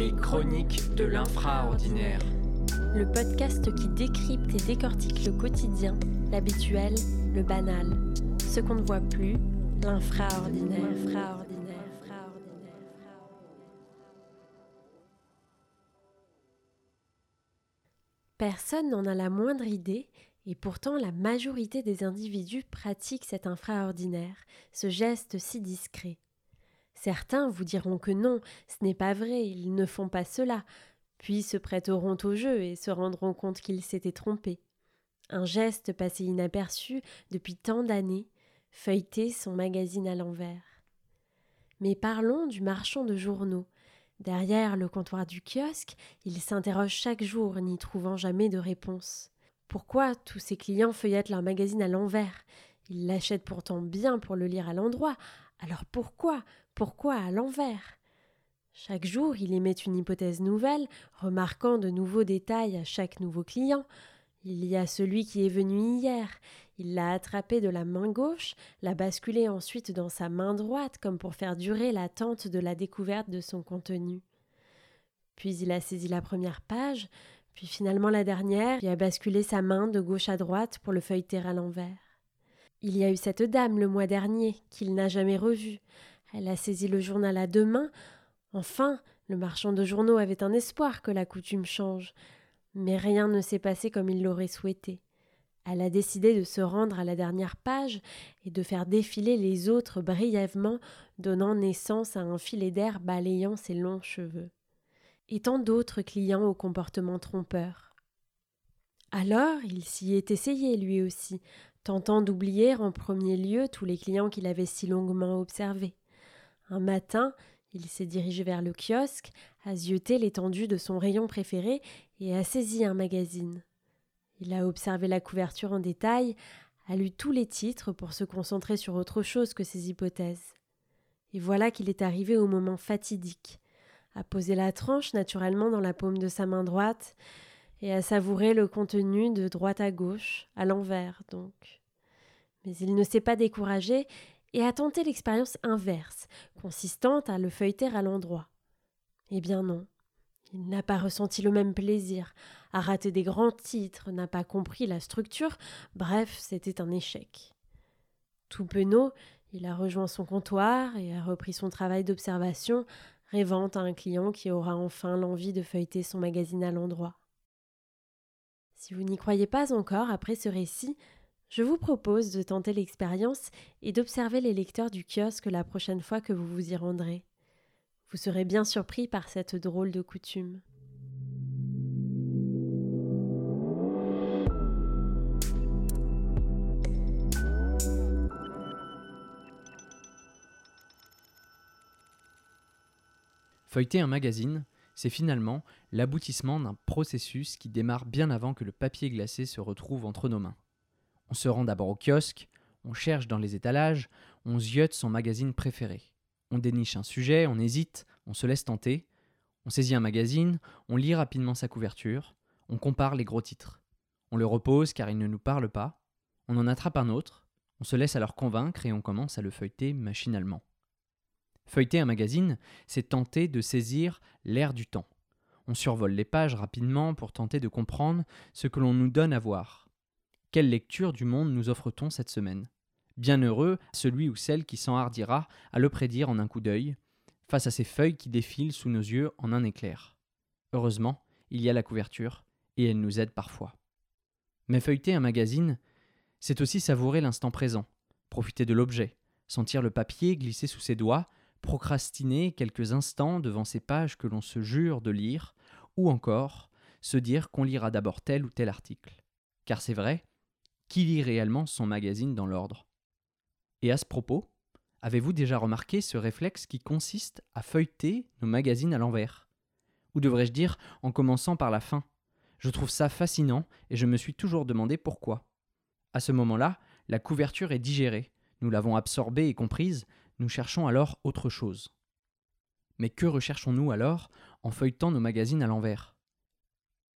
Les chroniques de l'infraordinaire. Le podcast qui décrypte et décortique le quotidien, l'habituel, le banal. Ce qu'on ne voit plus, l'infraordinaire. Personne n'en a la moindre idée, et pourtant la majorité des individus pratiquent cet infraordinaire, ce geste si discret. Certains vous diront que non, ce n'est pas vrai, ils ne font pas cela, puis se prêteront au jeu et se rendront compte qu'ils s'étaient trompés. Un geste passé inaperçu depuis tant d'années, feuilleter son magazine à l'envers. Mais parlons du marchand de journaux, Derrière le comptoir du kiosque, il s'interroge chaque jour, n'y trouvant jamais de réponse. Pourquoi tous ses clients feuillettent leur magazine à l'envers? Ils l'achètent pourtant bien pour le lire à l'endroit. Alors pourquoi? Pourquoi à l'envers? Chaque jour, il émet une hypothèse nouvelle, remarquant de nouveaux détails à chaque nouveau client. Il y a celui qui est venu hier. Il l'a attrapé de la main gauche, l'a basculé ensuite dans sa main droite comme pour faire durer l'attente de la découverte de son contenu. Puis il a saisi la première page, puis finalement la dernière, puis a basculé sa main de gauche à droite pour le feuilleter à l'envers. Il y a eu cette dame le mois dernier, qu'il n'a jamais revue. Elle a saisi le journal à deux mains. Enfin, le marchand de journaux avait un espoir que la coutume change. Mais rien ne s'est passé comme il l'aurait souhaité. Elle a décidé de se rendre à la dernière page et de faire défiler les autres brièvement, donnant naissance à un filet d'air balayant ses longs cheveux. Et tant d'autres clients au comportement trompeur. Alors il s'y est essayé lui aussi, tentant d'oublier en premier lieu tous les clients qu'il avait si longuement observés. Un matin, il s'est dirigé vers le kiosque, a zioté l'étendue de son rayon préféré et a saisi un magazine. Il a observé la couverture en détail, a lu tous les titres pour se concentrer sur autre chose que ses hypothèses. Et voilà qu'il est arrivé au moment fatidique, a posé la tranche naturellement dans la paume de sa main droite, et a savouré le contenu de droite à gauche, à l'envers donc. Mais il ne s'est pas découragé et a tenté l'expérience inverse, consistant à le feuilleter à l'endroit. Eh bien non, il n'a pas ressenti le même plaisir, a raté des grands titres, n'a pas compris la structure, bref, c'était un échec. Tout penaud, il a rejoint son comptoir et a repris son travail d'observation, rêvant à un client qui aura enfin l'envie de feuilleter son magazine à l'endroit. Si vous n'y croyez pas encore après ce récit, je vous propose de tenter l'expérience et d'observer les lecteurs du kiosque la prochaine fois que vous vous y rendrez. Vous serez bien surpris par cette drôle de coutume. Feuilleter un magazine, c'est finalement l'aboutissement d'un processus qui démarre bien avant que le papier glacé se retrouve entre nos mains. On se rend d'abord au kiosque, on cherche dans les étalages, on ziote son magazine préféré. On déniche un sujet, on hésite, on se laisse tenter, on saisit un magazine, on lit rapidement sa couverture, on compare les gros titres. On le repose car il ne nous parle pas, on en attrape un autre, on se laisse alors convaincre et on commence à le feuilleter machinalement. Feuilleter un magazine, c'est tenter de saisir l'air du temps. On survole les pages rapidement pour tenter de comprendre ce que l'on nous donne à voir. Quelle lecture du monde nous offre-t-on cette semaine? Bienheureux celui ou celle qui s'enhardira à le prédire en un coup d'œil, face à ces feuilles qui défilent sous nos yeux en un éclair. Heureusement, il y a la couverture, et elle nous aide parfois. Mais feuilleter un magazine, c'est aussi savourer l'instant présent, profiter de l'objet, sentir le papier glisser sous ses doigts, procrastiner quelques instants devant ces pages que l'on se jure de lire, ou encore se dire qu'on lira d'abord tel ou tel article. Car c'est vrai, qui lit réellement son magazine dans l'ordre? Et à ce propos, avez-vous déjà remarqué ce réflexe qui consiste à feuilleter nos magazines à l'envers? Ou devrais-je dire en commençant par la fin? Je trouve ça fascinant et je me suis toujours demandé pourquoi. À ce moment-là, la couverture est digérée, nous l'avons absorbée et comprise, nous cherchons alors autre chose. Mais que recherchons-nous alors en feuilletant nos magazines à l'envers?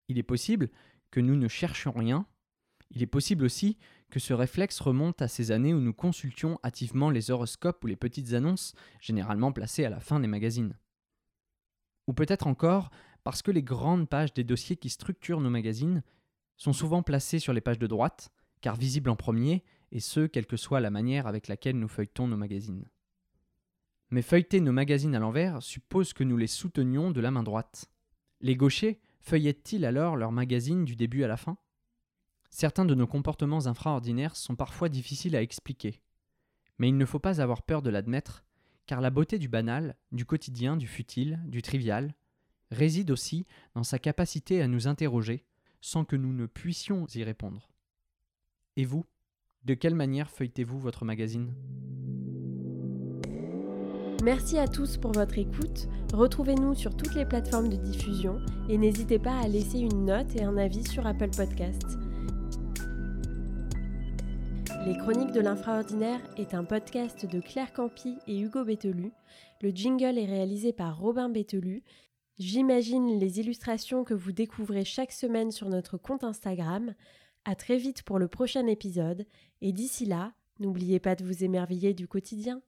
Il est possible que nous ne cherchions rien, il est possible aussi que ce réflexe remonte à ces années où nous consultions hâtivement les horoscopes ou les petites annonces, généralement placées à la fin des magazines. Ou peut-être encore parce que les grandes pages des dossiers qui structurent nos magazines sont souvent placées sur les pages de droite, car visibles en premier, et ce, quelle que soit la manière avec laquelle nous feuilletons nos magazines. Mais feuilleter nos magazines à l'envers suppose que nous les soutenions de la main droite. Les gauchers feuillettent-ils alors leurs magazines du début à la fin? Certains de nos comportements infraordinaires sont parfois difficiles à expliquer. Mais il ne faut pas avoir peur de l'admettre, car la beauté du banal, du quotidien, du futile, du trivial, réside aussi dans sa capacité à nous interroger sans que nous ne puissions y répondre. Et vous, de quelle manière feuilletez-vous votre magazine? Merci à tous pour votre écoute. Retrouvez-nous sur toutes les plateformes de diffusion et n'hésitez pas à laisser une note et un avis sur Apple Podcast. Les Chroniques de l'Infraordinaire est un podcast de Claire Campi et Hugo Bételu. Le jingle est réalisé par Robin Bételu. J'imagine les illustrations que vous découvrez chaque semaine sur notre compte Instagram. À très vite pour le prochain épisode et d'ici là, n'oubliez pas de vous émerveiller du quotidien.